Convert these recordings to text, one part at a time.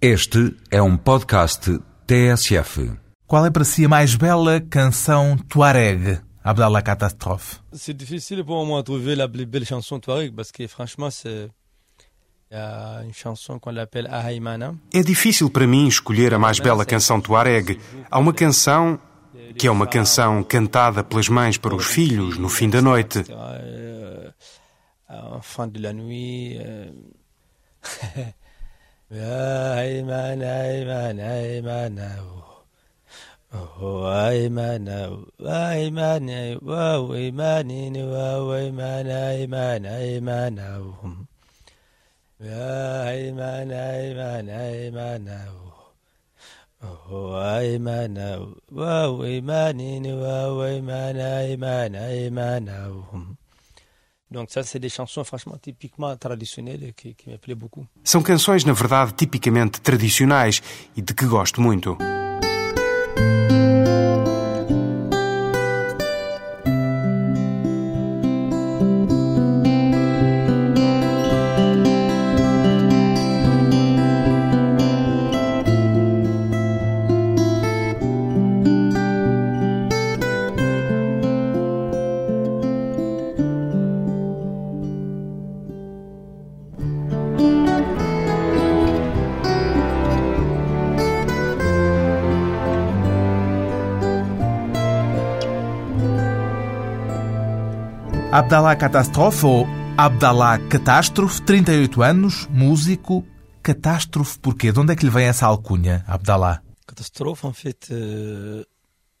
Este é um podcast TSF. Qual é para si a mais bela canção Tuareg, Abdallah Catastrophe? C'est difficile pour moi de trouver la plus belle chanson Touareg parce que franchement, c'est. Il y a une chanson qu'on l'appelle Ahaimana. É difícil para mim escolher a mais bela canção Tuareg. Há uma canção que é uma canção cantada pelas mães para os filhos no fim da noite. Euh, en fin de la nuit. euh, Ahaimana, Ahaimana, Ahaimana, oh. Oh, Ahaimana, oh, Ahaimana, oh, Ahaimana, oh, Ahaimana, Ahaimana, Ahaimana, oh. Ahaimana, Ahaimana, Ahaimana, oh. Oh, Ahaimana, oh, Ahaimana, oh, Ahaimana, Ahaimana, Ahaimana, oh. Donc ça, c'est des chansons franchement typiquement traditionnelles qui, qui me plaisent beaucoup. São canções, na verdade, tipicamente tradicionais e de que gosto muito. Abdallah Catastrophe ou Abdallah Catástrofe, 38 anos, músico. Catástrofe porquê? De onde é que lhe vem essa alcunha, Abdallah? Catastrophe, en fait, euh,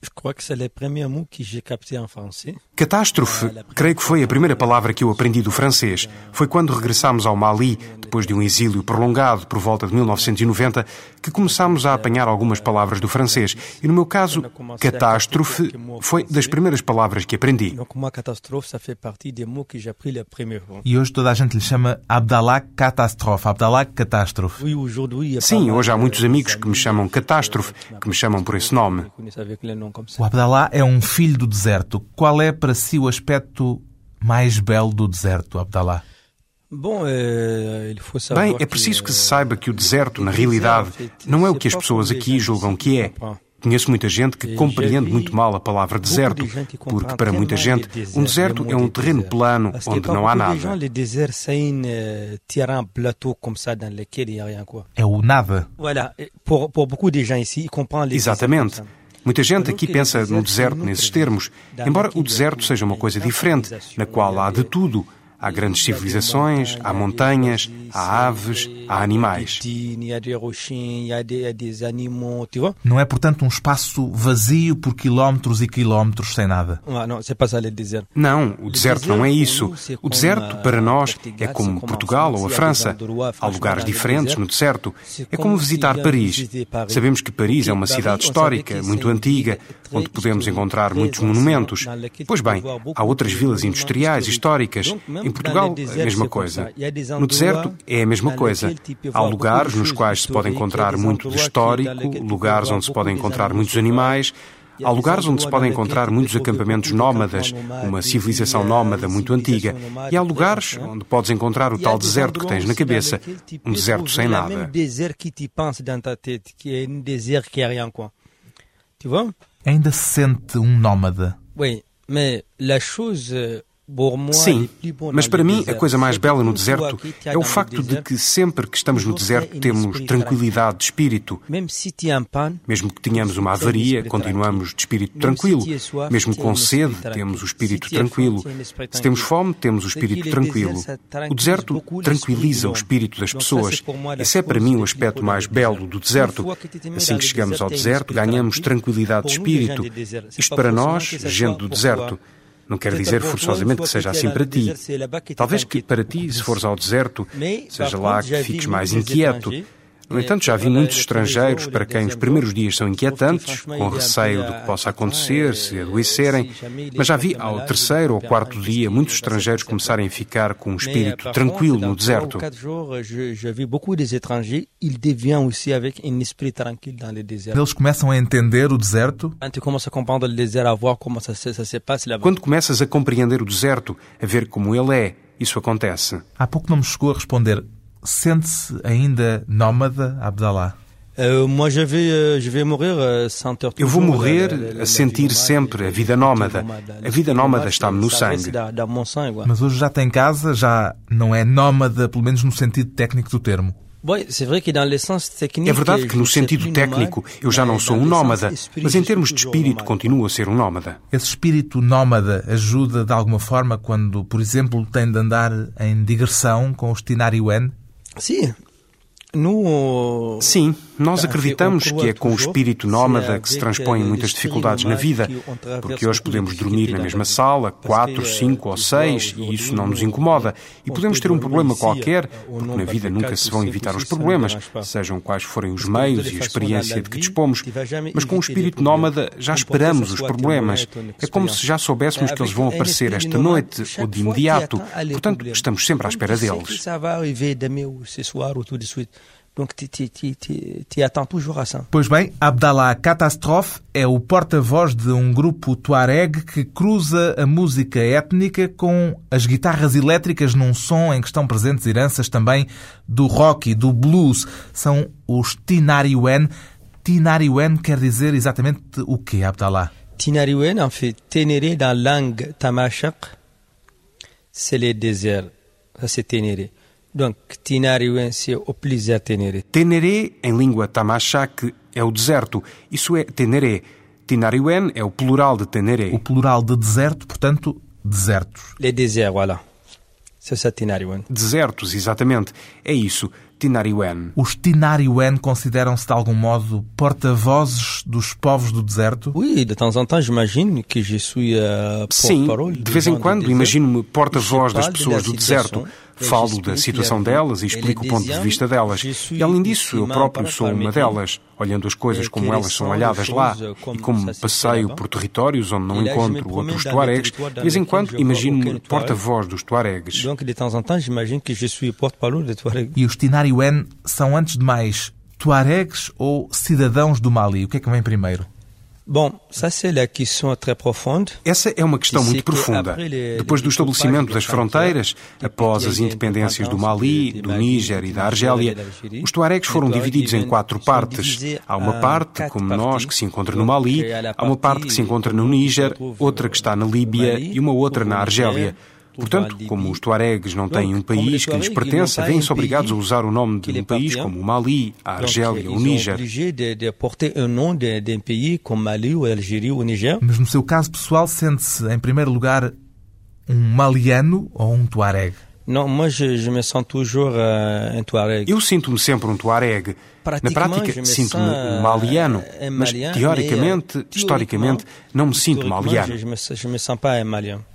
je crois que c'est le premier mot que j'ai capté en français. Catástrofe, creio que foi a primeira palavra que eu aprendi do francês. Foi quando regressámos ao Mali, depois de um exílio prolongado por volta de 1990, que começámos a apanhar algumas palavras do francês. E no meu caso, catástrofe foi das primeiras palavras que aprendi. E hoje toda a gente lhe chama Abdallah Catastrophe, Abdallah Catástrofe. Sim, hoje há muitos amigos que me chamam catástrofe, que me chamam por esse nome. O Abdallah é um filho do deserto. Qual é para si o aspecto mais belo do deserto, Abdallah? Faut savoir Bem, é preciso que se saiba que o deserto, na realidade, não é o que as pessoas aqui julgam que é. Conheço muita gente que compreende muito mal a palavra deserto, porque para muita gente um deserto é um terreno plano onde não há nada. euh. É o nada. Exatamente. Muita gente aqui pensa no deserto nesses termos, embora o deserto seja uma coisa diferente, na qual há de tudo. Há grandes civilizações, há montanhas, há aves, há animais. Não é, portanto, um espaço vazio por quilómetros e quilómetros sem nada. Ah. Não, o deserto não é isso. O deserto, para nós, é como Portugal ou a França. Há lugares diferentes no deserto. É como visitar Paris. Sabemos que Paris é uma cidade histórica, muito antiga, onde podemos encontrar muitos monumentos. Pois bem, há outras vilas industriais históricas. Em Portugal, a mesma coisa. No deserto, é a mesma coisa. Há lugares nos quais se pode encontrar muito de histórico, lugares onde se podem encontrar muitos animais. Há lugares onde se podem encontrar muitos acampamentos nómadas, uma civilização nómada muito antiga. E há lugares onde podes encontrar o tal deserto que tens na cabeça, um deserto sem Le nada. Ainda se sente um nómada. Oui, mais la chose Sim, mas para mim a coisa mais bela no deserto é o facto de que sempre que estamos no deserto temos tranquilidade de espírito. Mesmo que tenhamos uma avaria, continuamos de espírito tranquilo. Mesmo com sede, temos o espírito tranquilo. Se temos fome, temos o espírito tranquilo. O deserto tranquiliza o espírito das pessoas. Esse é para mim o aspecto mais belo do deserto. Assim que chegamos ao deserto, ganhamos tranquilidade de espírito. Isto para nós, gente do deserto. Não quer dizer forçosamente que seja assim para ti. Talvez que para ti, se fores ao deserto, seja lá que fiques mais inquieto. No entanto, já vi muitos estrangeiros para quem os primeiros dias são inquietantes, com receio do que possa acontecer, se adoecerem, mas já vi ao terceiro ou quarto dia muitos estrangeiros começarem a ficar com um espírito tranquilo no deserto. Eles começam a entender o deserto. Quando começas a compreender o deserto, a ver como ele é, isso acontece. Há pouco não me chegou a responder. Sente-se ainda nómada, Abdallah? Euh, euh, Eu vou morrer a sentir sempre a vida nómada. A vida nómada está-me no sangue. Mas hoje já tem casa, já não é nómada, pelo menos no sentido técnico do termo. É verdade que, no sentido técnico, eu já não sou um nómada, mas em termos de espírito, continuo a ser um nómada. Esse espírito nómada ajuda de alguma forma quando, por exemplo, tem de andar em digressão com os Tinariwen? Sim, no... Sim, nós acreditamos que é com o espírito nómada que se transpõem muitas dificuldades na vida, porque hoje podemos dormir na mesma sala, quatro, cinco ou seis, e isso não nos incomoda. E podemos ter um problema qualquer, porque na vida nunca se vão evitar os problemas, sejam quais forem os meios e a experiência de que dispomos. Mas com o espírito nómada já esperamos os problemas. É como se já soubéssemos que eles vão aparecer esta noite ou de imediato. Portanto, estamos sempre à espera deles. Donc tu attends toujours à ça. Pois bem, Abdallah Catastrophe é o porta-voz de um grupo tuareg que cruza a música étnica com as guitarras elétricas num som em que estão presentes heranças também do rock e do blues. São os Tinariwen. Tinariwen quer dizer exatamente o quê, Abdallah? Tinariwen, en fait, ténéré la langue tamashaq, c'est le désert. Ça, c'est ténéré. Donc, Tinariwense é o plaisir Teneré. Teneré, em língua tamashak, é o deserto. Isso é Teneré. Tinariwen é o plural de Teneré. O plural de deserto, portanto, desertos. Les déserts, voilà. C'est ça, Tinariwen. Desertos, exatamente. É isso. Tinariwen. Os Tinariwen consideram-se de algum modo porta-vozes dos povos do deserto? Oui, de temps en temps, j'imagine que je suis uh, Sim, de vez em quando imagino-me porta-voz das pessoas do deserto. Falo da situação delas e explico o ponto de vista delas. E além disso, eu próprio sou uma delas, olhando as coisas como elas são olhadas lá. E como passeio por territórios onde não encontro outros tuaregs, de vez em quando imagino-me porta-voz dos tuaregs. E os Tinariwen são, antes de mais, tuaregs ou cidadãos do Mali? O que é que vem primeiro? Bom, Essa é uma questão muito profunda. Depois do estabelecimento das fronteiras, após as independências do Mali, do Níger e da Argélia, os tuaregs foram divididos em quatro partes. Há uma parte, como nós, que se encontra no Mali, há uma parte que se encontra no Níger, outra que está na Líbia e uma outra na Argélia. Portanto, como os tuaregs não têm um país que lhes pertença, vêm-se obrigados a usar o nome de um país como o Mali, a Argélia ou o Níger. Mas no seu caso pessoal, sente-se, em primeiro lugar, um maliano ou um tuareg? Não, mas je me sens toujours uh, un Touareg. Eu sinto-me sempre um Tuareg. Na prática, sinto-me um maliano, mas teoricamente, historicamente, não me sinto maliano.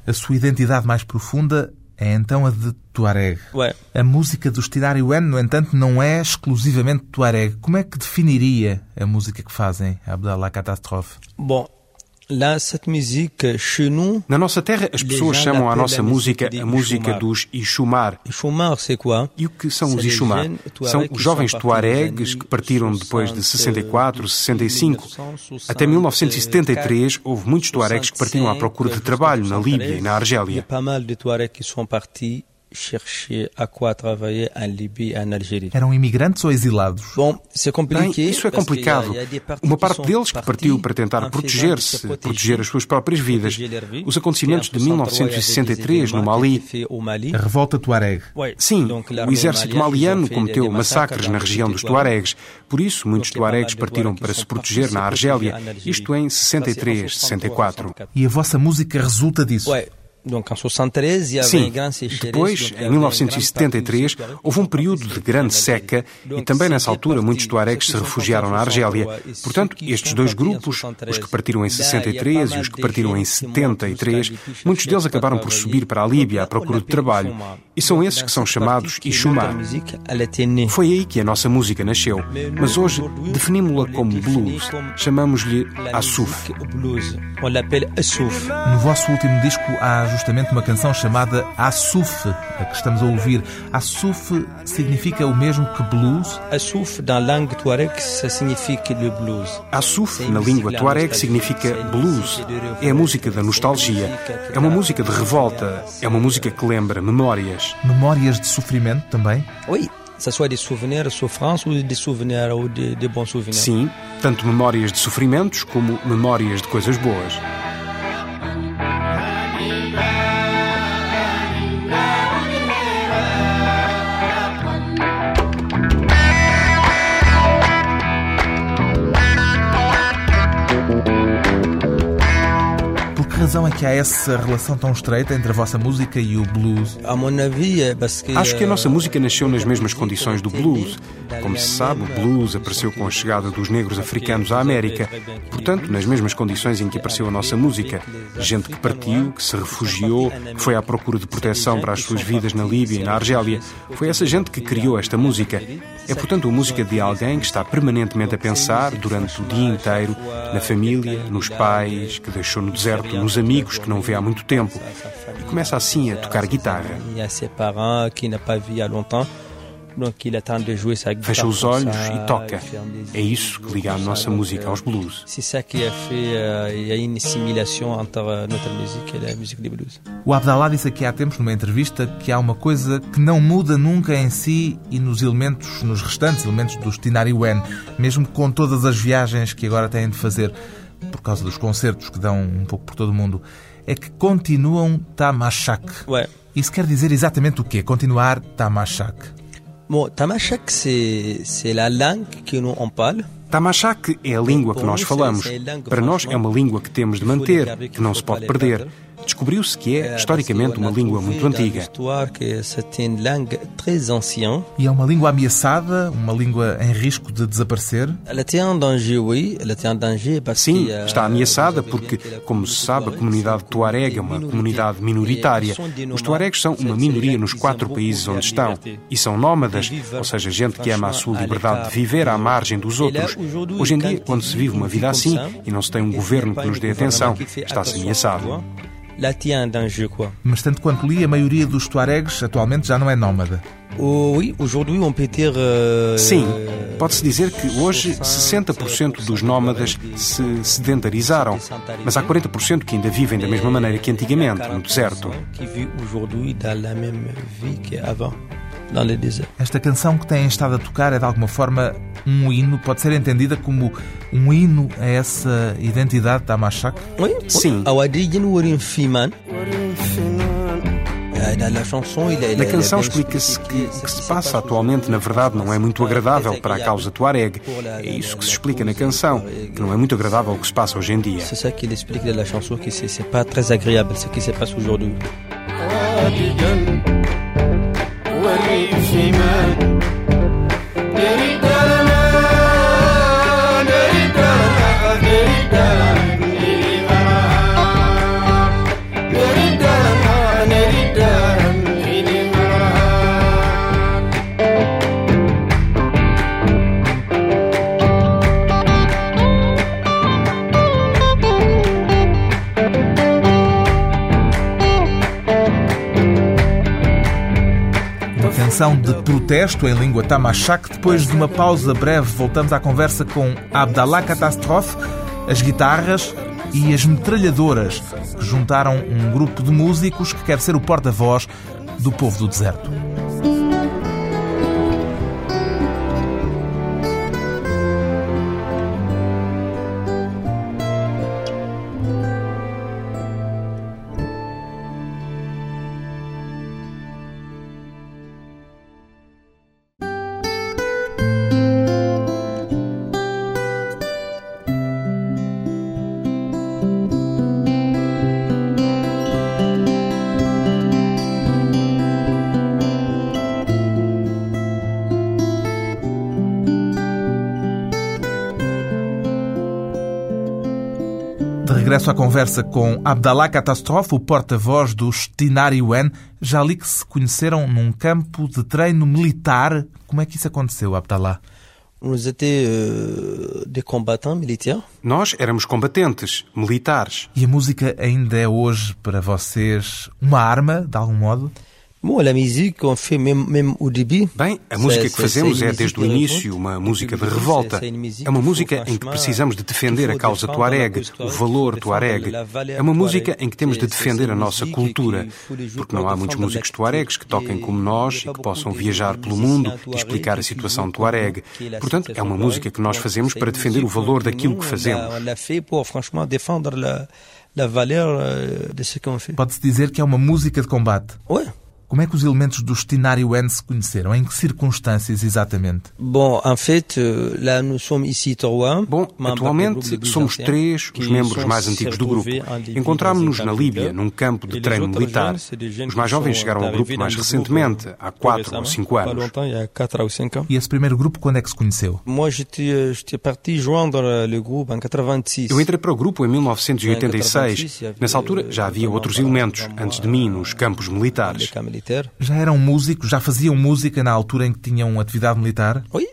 A sua identidade mais profunda é então a de Tuareg. Ué. A música do Stinari Wen, no entanto, não é exclusivamente Tuareg. Como é que definiria a música que fazem, Abdallah Catastrophe? Bom, na nossa terra, as pessoas chamam a nossa música a música dos Ixumar. E o que são os Ixumar? São os jovens tuaregues que partiram depois de 64, 65. Até 1973, houve muitos tuaregues que partiram à procura de trabalho na Líbia e na Argélia chercher à quoi travailler en Libye e en Algérie. Eram imigrantes ou exilados? Bom, compliqué. Bem, isso é complicado. Uma parte deles que partiu para tentar proteger-se, proteger as suas próprias vidas. Os acontecimentos de 1963 no Mali. A revolta Tuareg. Sim, o exército maliano cometeu massacres na região dos Tuaregs. Por isso, muitos Tuaregs partiram para se proteger na Argélia, isto em 63, 64. E a vossa música resulta disso? Sim, depois, em 1973, houve um período de grande seca e também nessa altura muitos tuaregs se refugiaram na Argélia. Portanto, estes dois grupos, os que partiram em 63 e os que partiram em 73, muitos deles acabaram por subir para a Líbia à procura de trabalho. E são esses que são chamados Ixumá. Foi aí que a nossa música nasceu, mas hoje definimos-la como blues. Chamamos-lhe Asuf. No vosso último disco há justamente uma canção chamada Asuf, a que estamos a ouvir. Asuf significa o mesmo que blues? Asuf, na língua tuareg, significa le blues. Asuf, na língua tuareg, significa blues. É a música da nostalgia. É uma música de revolta. É uma música que lembra memórias. Memórias de sofrimento também? Oui. soit des souvenirs de souffrance ou des souvenirs ou des, des bons souvenirs. Sim, tanto memórias de sofrimentos como memórias de coisas boas. Razão é que há essa relação tão estreita entre a vossa música e o blues? Acho que a nossa música nasceu nas mesmas condições do blues. Como se sabe, o blues apareceu com a chegada dos negros africanos à América, portanto, nas mesmas condições em que apareceu a nossa música. Gente que partiu, que se refugiou, que foi à procura de proteção para as suas vidas na Líbia e na Argélia. Foi essa gente que criou esta música. É, portanto, a música de alguém que está permanentemente a pensar, durante o dia inteiro, na família, nos pais, que deixou no deserto, nos amigos que não vê há muito tempo. E começa assim a tocar guitarra. Fecha os olhos e toca. É isso que liga a nossa música aos blues. O Abdallah disse aqui há tempos, numa entrevista, que há uma coisa que não muda nunca em si e nos elementos, nos restantes elementos do Stinari Wen, mesmo com todas as viagens que agora têm de fazer por causa dos concertos que dão um pouco por todo o mundo, é que continuam Tamashak. Isso quer dizer exatamente o quê? Continuar Tamashak. Bom, Tamashak, c'est la langue que nous on parle. Tamashak é a língua que nós falamos. Para nós é uma língua que temos de manter, que não se pode perder. Descobriu-se que é, historicamente, uma língua muito antiga. E é uma língua ameaçada, uma língua em risco de desaparecer? Sim, está ameaçada porque, como se sabe, a comunidade tuareg é uma comunidade minoritária. Os tuaregs são uma minoria nos quatro países onde estão e são nómadas, ou seja, gente que ama a sua liberdade de viver à margem dos outros. Hoje em dia, quando se vive uma vida assim e não se tem um governo que nos dê atenção, está-se ameaçado. Mas tanto quanto li, a maioria dos tuaregs atualmente já não é nómada. Oh, euh, Sim, pode-se dizer que hoje 60% dos nómadas se sedentarizaram, mas há 40% que ainda vivem da mesma maneira que antigamente, no deserto. Esta canção que têm estado a tocar é de alguma forma um hino, pode ser entendida como um hino a essa identidade da Machak? Sim. Na canção explica-se que o que se passa atualmente, na verdade, não é muito agradável para a causa Tuareg. É isso que se explica na canção, que não é muito agradável o que se passa hoje em dia. É isso que ele explica na chanson, que não é très agréable ce qui se passe aujourd'hui. Canção de protesto em língua tamashak. Depois de uma pausa breve, voltamos à conversa com Abdallah Catastrophe, as guitarras e as metralhadoras, que juntaram um grupo de músicos que quer ser o porta-voz do povo do deserto. Regresso à conversa com Abdallah Catastrophe, o porta-voz dos Tinari Wen. Já li que se conheceram num campo de treino militar. Como é que isso aconteceu, Abdallah? Euh, Nós éramos combatentes, militares. E a música ainda é hoje para vocês uma arma, de algum modo? Bem, a música que fazemos é desde o início uma música de revolta. É uma música em que precisamos de defender a causa tuareg, o valor tuareg. É uma música em que temos de defender a nossa cultura, porque não há muitos músicos tuaregs que toquem como nós e que possam viajar pelo mundo e explicar a situação tuareg. Portanto, é uma música que nós fazemos para defender o valor daquilo que fazemos. Pode-se dizer que é uma música de combate. Como é que os elementos do Stinário N se conheceram? Em que circunstâncias exatamente? Bom, en fait, euh, là nous sommes ici trois. Bom, atualmente somos três os membros mais antigos do grupo. Encontrámos-nos na Líbia, num campo de treino militar. Os mais jovens chegaram ao grupo mais recentemente, há quatro ou cinco anos. E esse primeiro grupo quando é que se conheceu? euh, Eu entrei para o grupo em 1986. Nessa altura já havia outros elementos, antes de mim, nos campos militares. Já eram músicos? Já faziam música na altura em que tinham atividade militar? Oui.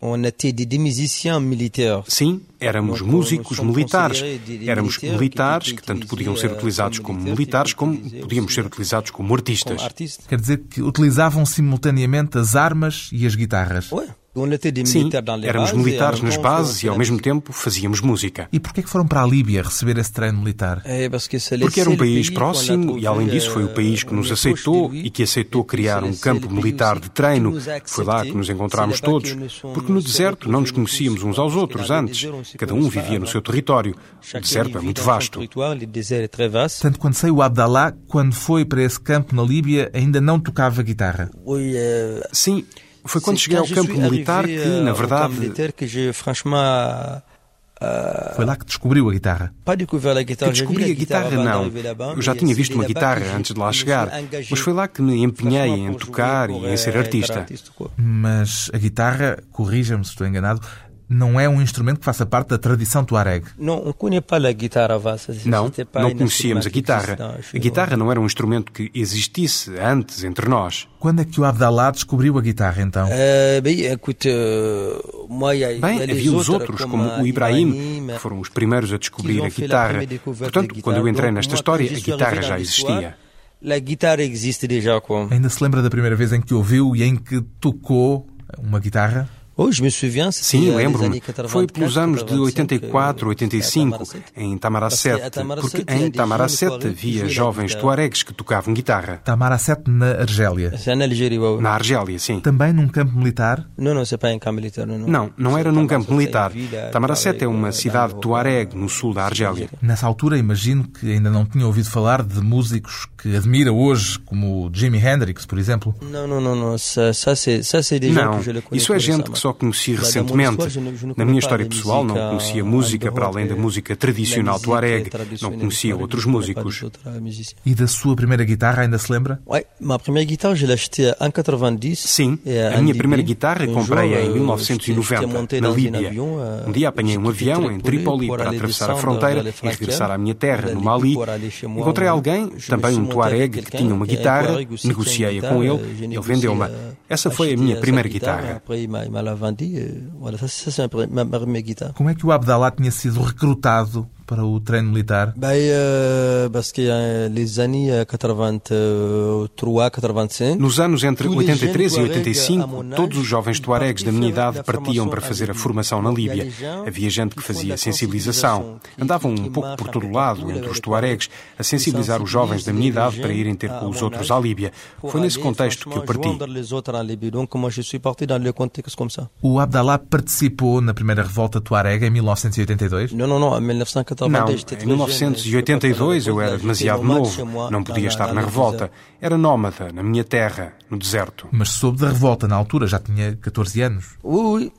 On était des musiciens militaires. Sim, éramos músicos militares. Éramos militares que tanto podiam ser utilizados como militares como podíamos ser utilizados como artistas. Quer dizer que utilizavam simultaneamente as armas e as guitarras? Sim, éramos militares nas bases e ao mesmo tempo fazíamos música. E porquê que foram para a Líbia receber esse treino militar? Porque era um país próximo e, além disso, foi o país que nos aceitou e que aceitou criar um campo militar de treino. Foi lá que nos encontramos todos, porque no deserto não nos conhecíamos uns aos outros antes. Cada um vivia no seu território. O deserto é muito vasto. Tanto quando sei o Abdallah, quando foi para esse campo na Líbia, ainda não tocava guitarra. Sim, foi quando cheguei ao campo militar que, na verdade. Foi lá que descobriu a guitarra. Que descobri a guitarra, não. Eu já tinha visto uma guitarra antes de lá chegar, mas foi lá que me empenhei em tocar e em ser artista. Mas a guitarra, corrija-me se estou enganado, não é um instrumento que faça parte da tradição tuareg. Não, não, não conhecíamos a guitarra. A guitarra não era um instrumento que existisse antes entre nós. Quando é que o Abdallah descobriu a guitarra, então? bem, Bem, havia os outros, como o Ibrahim, que foram os primeiros a descobrir a guitarra. Portanto, quando eu entrei nesta história, a guitarra já existia. A guitarra existe já. Ainda se lembra da primeira vez em que ouviu e em que tocou uma guitarra? Sim, lembro-me. Foi pelos anos de 84, 85, em Tamaracete, porque em Tamaracete havia jovens tuaregs que tocavam guitarra. Tamaracete na Argélia. Na Argélia, sim. Também num campo militar? Não, não, não, não, não era num campo militar. Tamaracete é uma cidade tuareg no sul da Argélia. Nessa altura, imagino que ainda não tinha ouvido falar de músicos que admira hoje, como Jimi Hendrix, por exemplo. Não, não, não, não. Não, isso é gente que só conheci recentemente. Na minha história pessoal, não conhecia música para além da música tradicional tuareg, não conhecia outros músicos. E da sua primeira guitarra ainda se lembra? Sim, a minha primeira guitarra comprei em 1990, na Líbia. Um dia apanhei um avião em Trípoli para atravessar a fronteira e regressar à minha terra, no Mali. Encontrei alguém, também um tuareg, que tinha uma guitarra, negociei-a com ele, ele vendeu-me. Essa foi a minha primeira guitarra. Como é que o Abdallah tinha sido recrutado para o treino militar? Bem, années 83, 85. Nos anos entre 83 e 85, todos os jovens tuaregs da minha idade partiam para fazer a formação na Líbia. Havia gente que fazia sensibilização. Andavam um pouco por todo lado, entre os tuaregs, a sensibilizar os jovens da minha idade para irem ter com os outros à Líbia. Foi nesse contexto que eu parti. O Abdallah participou na primeira revolta tuareg em 1982? Não, não, não, em 1982. Não, em 1982 eu era demasiado novo, não podia estar na revolta. Era nómada, na minha terra, no deserto. Mas soube da revolta na altura, já tinha 14 anos. Ui,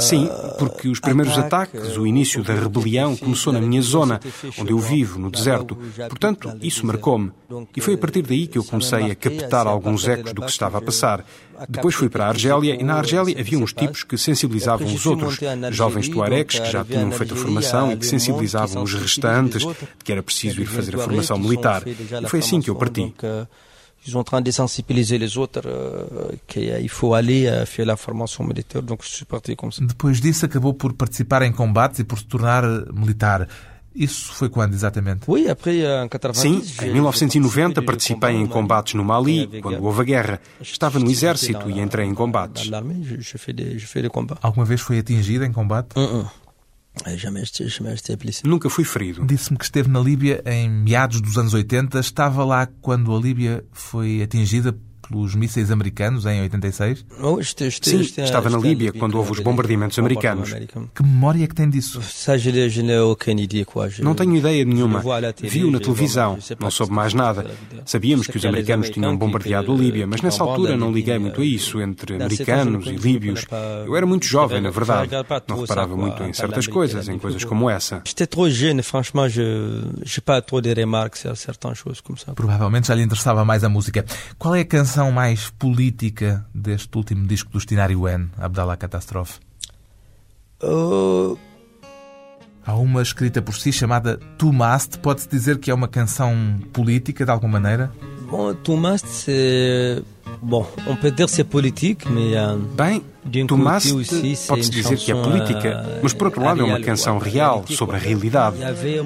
Sim, porque os primeiros ataques, o início da rebelião, começou na minha zona, onde eu vivo, no deserto. Portanto, isso marcou-me. E foi a partir daí que eu comecei a captar alguns ecos do que estava a passar. Depois fui para a Argélia e na Argélia havia uns tipos que sensibilizavam os outros, jovens tuaregs que já tinham feito a formação e que sensibilizavam os restantes de que era preciso ir fazer a formação militar. E foi assim que eu parti ils sont en train de sensibiliser les autres euh, qu'il faut aller euh, faire la formation militaire. Donc je suis parti comme ça. Depois disso acabou por participar em combates e por se tornar militar. Isso foi quando exatamente? Sim, em 1990 participei em combates no Mali, quando houve a guerra. Estava no exército e entrei em combates. Alguma vez foi atingida em combate? Nunca fui ferido. Disse-me que esteve na Líbia em meados dos anos 80. Estava lá quando a Líbia foi atingida pelos mísseis americanos em 86? Sim, estava na Líbia quando houve os bombardeamentos americanos. Que memória é que tem disso? Não tenho ideia nenhuma. Vi-o na televisão, não soube mais nada. Sabíamos que os americanos tinham bombardeado a Líbia, mas nessa altura não liguei muito a isso, entre americanos e líbios. Eu era muito jovem, na verdade. Não reparava muito em certas coisas, em coisas como essa. Provavelmente já lhe interessava mais a música. Qual é a canção canção mais política deste último disco do Stinar Wen, Abdallah Catastrophe? Uh... Há uma escrita por si chamada Tu Must. Pode-se dizer que é uma canção política, de alguma maneira? Bom, Tu Must, c'est... Bom, on peut dire c'est politique, mais... Uh... Bem, Tomás pode-se dizer que é política, mas por outro lado é uma canção real, sobre a realidade.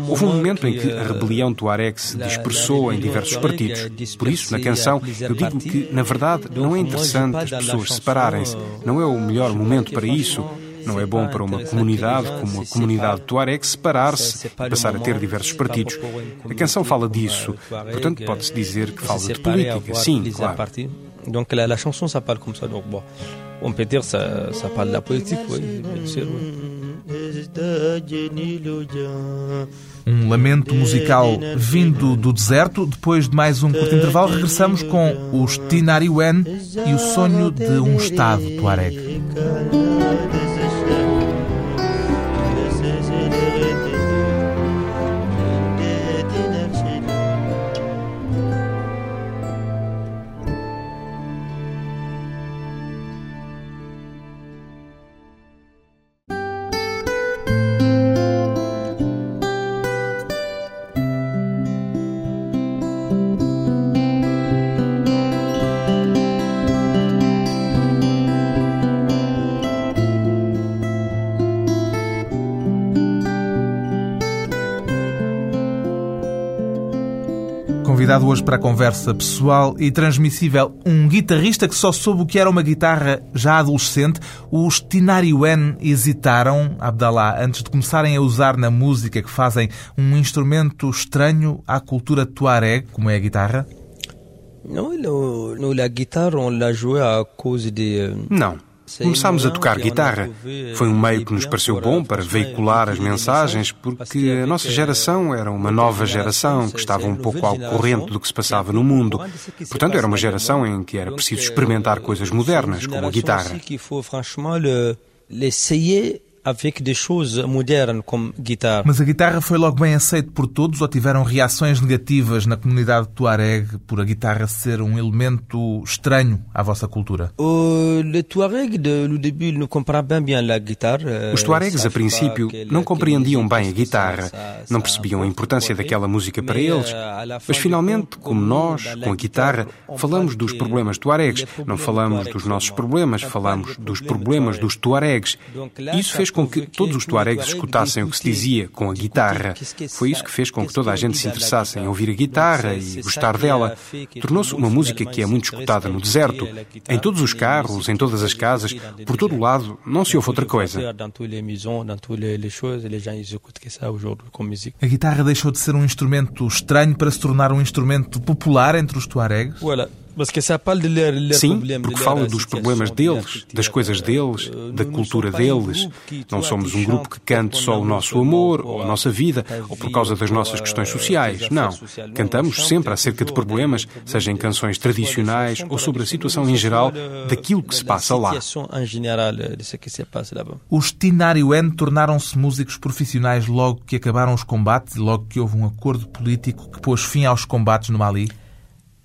Houve um momento em que a rebelião Tuareg se dispersou em diversos partidos. Por isso, na canção, eu digo que, na verdade, não é interessante as pessoas separarem-se. Não é o melhor momento para isso. Não é bom para uma comunidade como a comunidade Tuareg separar-se e passar a ter diversos partidos. A canção fala disso, portanto pode-se dizer que fala de política, sim, claro. Donc la, la chanson, ça parle comme ça. Donc bon, on peut dire ça, ça parle de la politique, oui, bien sûr. Oui. Um lamento musical vindo do deserto. Depois de mais um curto intervalo, regressamos com os Tinariwen e o sonho de um Estado Tuareg. Convidado hoje para a conversa pessoal e transmissível um guitarrista que só soube o que era uma guitarra já adolescente. Os Tinariwen hesitaram, Abdallah, antes de começarem a usar na música que fazem um instrumento estranho à cultura tuareg, como é a guitarra? Não, a guitarra on l'a joué à cause de... Não. Começámos a tocar guitarra. Foi um meio que nos pareceu bom para veicular as mensagens, porque a nossa geração era uma nova geração que estava um pouco ao corrente do que se passava no mundo. Portanto, era uma geração em que era preciso experimentar coisas modernas, como a guitarra avec des choses modernes comme guitarra. Mas a guitarra foi logo bem aceita por todos ou tiveram reações negativas na comunidade tuareg por a guitarra ser um elemento estranho à vossa cultura? Uh, Os tuaregs a princípio não compreendiam bem a guitarra, não percebiam a importância daquela música para eles, mas finalmente, como nós, com a guitarra, falamos dos problemas tuaregs, não falamos dos nossos problemas, falamos dos problemas dos tuaregs. Isso fez com que todos os tuaregs escutassem o que se dizia com a guitarra. Foi isso que fez com que toda a gente se interessasse em ouvir a guitarra e gostar dela. Tornou-se uma música que é muito escutada no deserto, em todos os carros, em todas as casas, por todo o lado, não se ouve outra coisa. A guitarra deixou de ser um instrumento estranho para se tornar um instrumento popular entre os tuaregs? Sim, porque fala dos problemas deles, das coisas deles, da cultura deles. Não somos um grupo que cante só o nosso amor, ou a nossa vida, ou por causa das nossas questões sociais. Não. Cantamos sempre acerca de problemas, seja em canções tradicionais ou sobre a situação em geral daquilo que se passa lá. Os Tinariwen tornaram-se músicos profissionais logo que acabaram os combates e logo que houve um acordo político que pôs fim aos combates no Mali?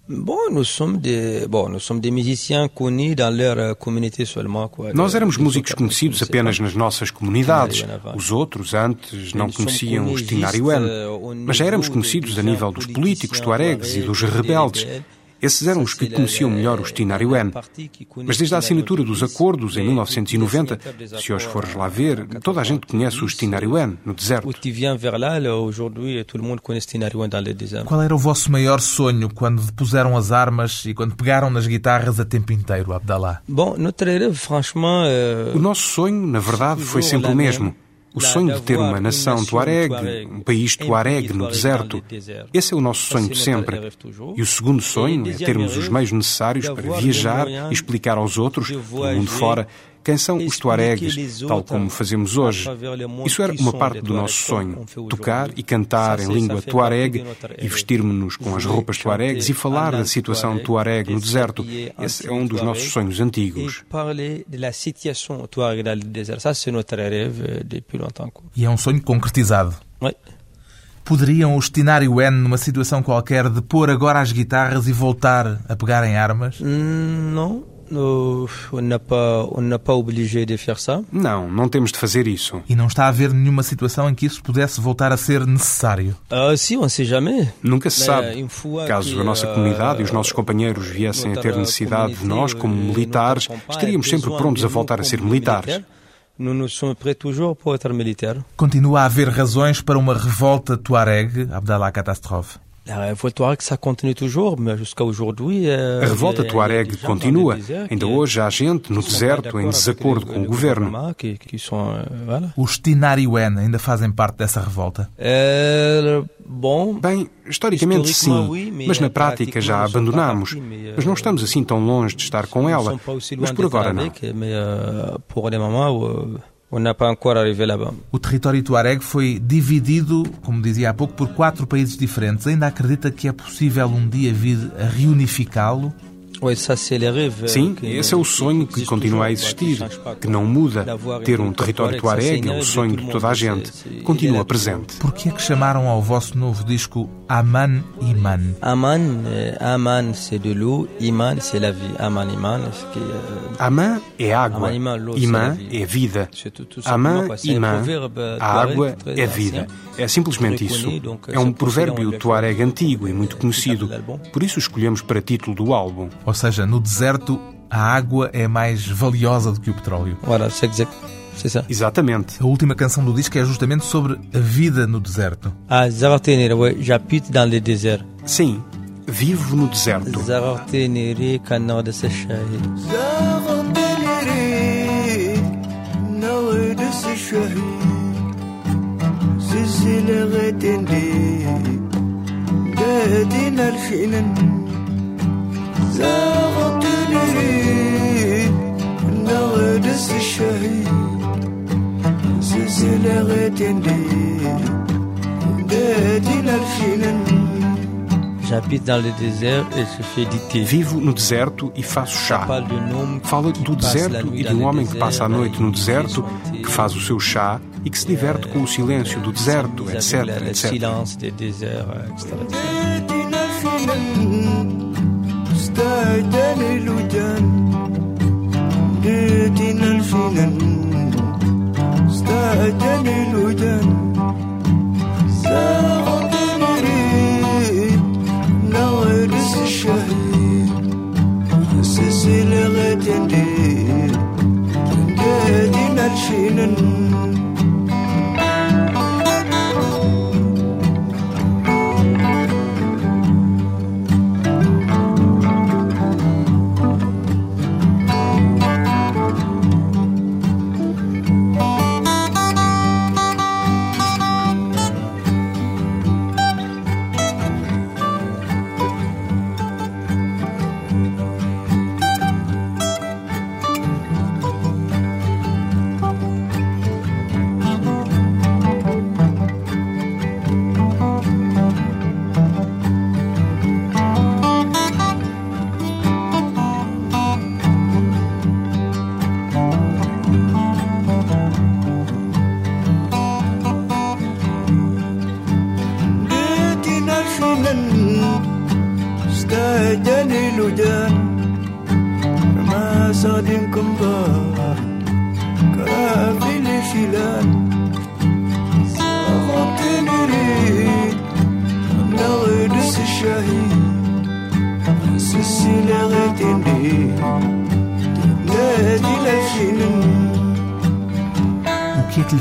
Bom, nós somos de, bom, nós somos des musiciens connus dans leur euh, communauté seulement. Quoi. Nós éramos músicos conhecidos apenas nas nossas comunidades. Os outros antes não conheciam os Tinariwen, mas já éramos conhecidos a nível dos políticos tuaregs e dos rebeldes. Esses eram os que conheciam melhor o Stinariwen. Mas desde a assinatura dos acordos, em 1990, se hoje fores lá ver, toda a gente conhece o Stinariwen, no deserto. Qual era o vosso maior sonho quando depuseram as armas e quando pegaram nas guitarras a tempo inteiro, Abdallah? O nosso sonho, na verdade, foi sempre o mesmo o sonho de ter uma nação tuareg, um país tuareg no deserto. Esse é o nosso sonho de sempre. E o segundo sonho é termos os meios necessários para viajar e explicar aos outros, do mundo fora, quem são os tuaregues, tal como fazemos hoje? Isso era uma parte do nosso sonho. Tocar e cantar em língua tuareg e vestirmos-nos com as roupas tuaregs e falar da situação tuareg no deserto. Esse é um dos nossos sonhos antigos. E é um sonho concretizado. Poderiam os Tinari Wen, numa situação qualquer, de pôr agora as guitarras e voltar a pegar em armas? Não. On n'a pas, obligé de faire ça. Não, não temos de fazer isso. E não está a haver nenhuma situação em que isso pudesse voltar a ser necessário? Uh, si, on sait jamais. Nunca se sabe. Caso a nossa comunidade e os nossos companheiros viessem a ter necessidade de nós como militares, estaríamos sempre prontos a voltar a ser militares. Continua a haver razões para uma revolta tuareg, Abdallah Catastrophe. A revolta Tuareg ça continue toujours, mais jusqu'à aujourd'hui. Euh, a revolta Tuareg continua. Ainda hoje há gente no deserto em desacordo com o governo. Euh, Os Tinariwen ainda fazem parte dessa revolta? Bom, Bem, historicamente sim, mas na prática já a abandonamos. Mas não estamos assim tão longe de estar com ela. Mas por agora não. O território tuareg foi dividido, como dizia há pouco, por quatro países diferentes. Ainda acredita que é possível um dia vir a reunificá-lo? Sim, esse é o sonho que continua a existir, que não muda. Ter um território tuareg é o sonho de toda a gente. Continua presente. Por que é que chamaram ao vosso novo disco Aman Iman? Aman, eh, Aman c'est de l'eau, Iman c'est la vie. Aman Iman, euh, Aman é água, Iman é vida. Aman Iman, a água é vida. É simplesmente isso. É um provérbio tuareg antigo e muito conhecido. Por isso escolhemos para título do álbum. Ou seja, no deserto a água é mais valiosa do que o petróleo. Voilà, c'est exact. Exatamente. A última canção do disco é justamente sobre a vida no deserto. Ah, j'habite dans le désert. Sim, vivo no deserto. Zavartenere, canal de Sechai. J'habite dans le désert et je fais du thé. Vivo no deserto e faço chá. Fala do deserto e de um homem que passa a noite no deserto, que faz o seu chá e que se diverte com o silêncio do deserto, etc, etc. وجن الوجن ديتنا الفنان استاجن الوجن ساغط مريد نورس الشهيد. حسس لغة ديتنا الفنان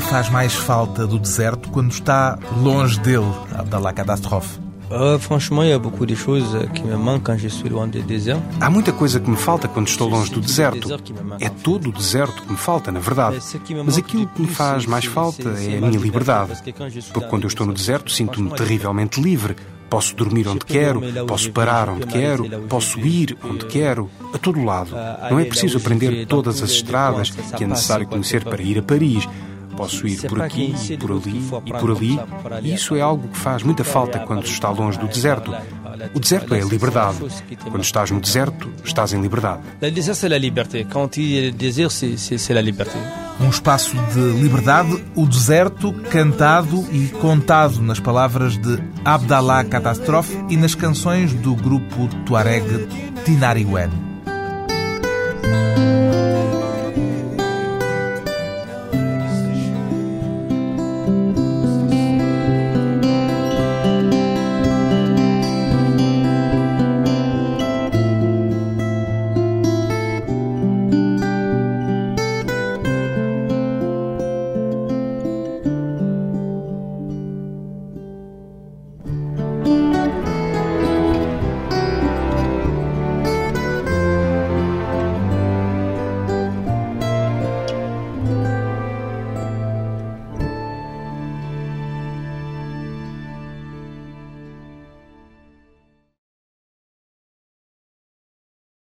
faz mais falta do deserto quando está longe dele, Abdallah Catastrophe? Uh, franchement, il y a beaucoup de choses qui me manquent quand je suis loin du désert. Há muita coisa que me falta quando estou longe do deserto. É todo o deserto que me falta, na verdade. Mas aquilo que me faz mais falta é a minha liberdade. Porque quando eu estou no deserto, sinto-me terrivelmente livre. Posso dormir onde quero, posso parar onde quero, posso ir onde quero, a todo lado. Não é preciso aprender todas as estradas que é necessário conhecer para ir a Paris. Posso ir por aqui, por ali e por ali. E isso é algo que faz muita falta quando se está longe do deserto. O deserto é a liberdade. Quando estás no deserto, estás em liberdade. O deserto é a liberdade. Quando tu deserto, é a liberdade. Um espaço de liberdade, o deserto cantado e contado nas palavras de Abdallah Catastrophe e nas canções do grupo Tuareg Tinariwen.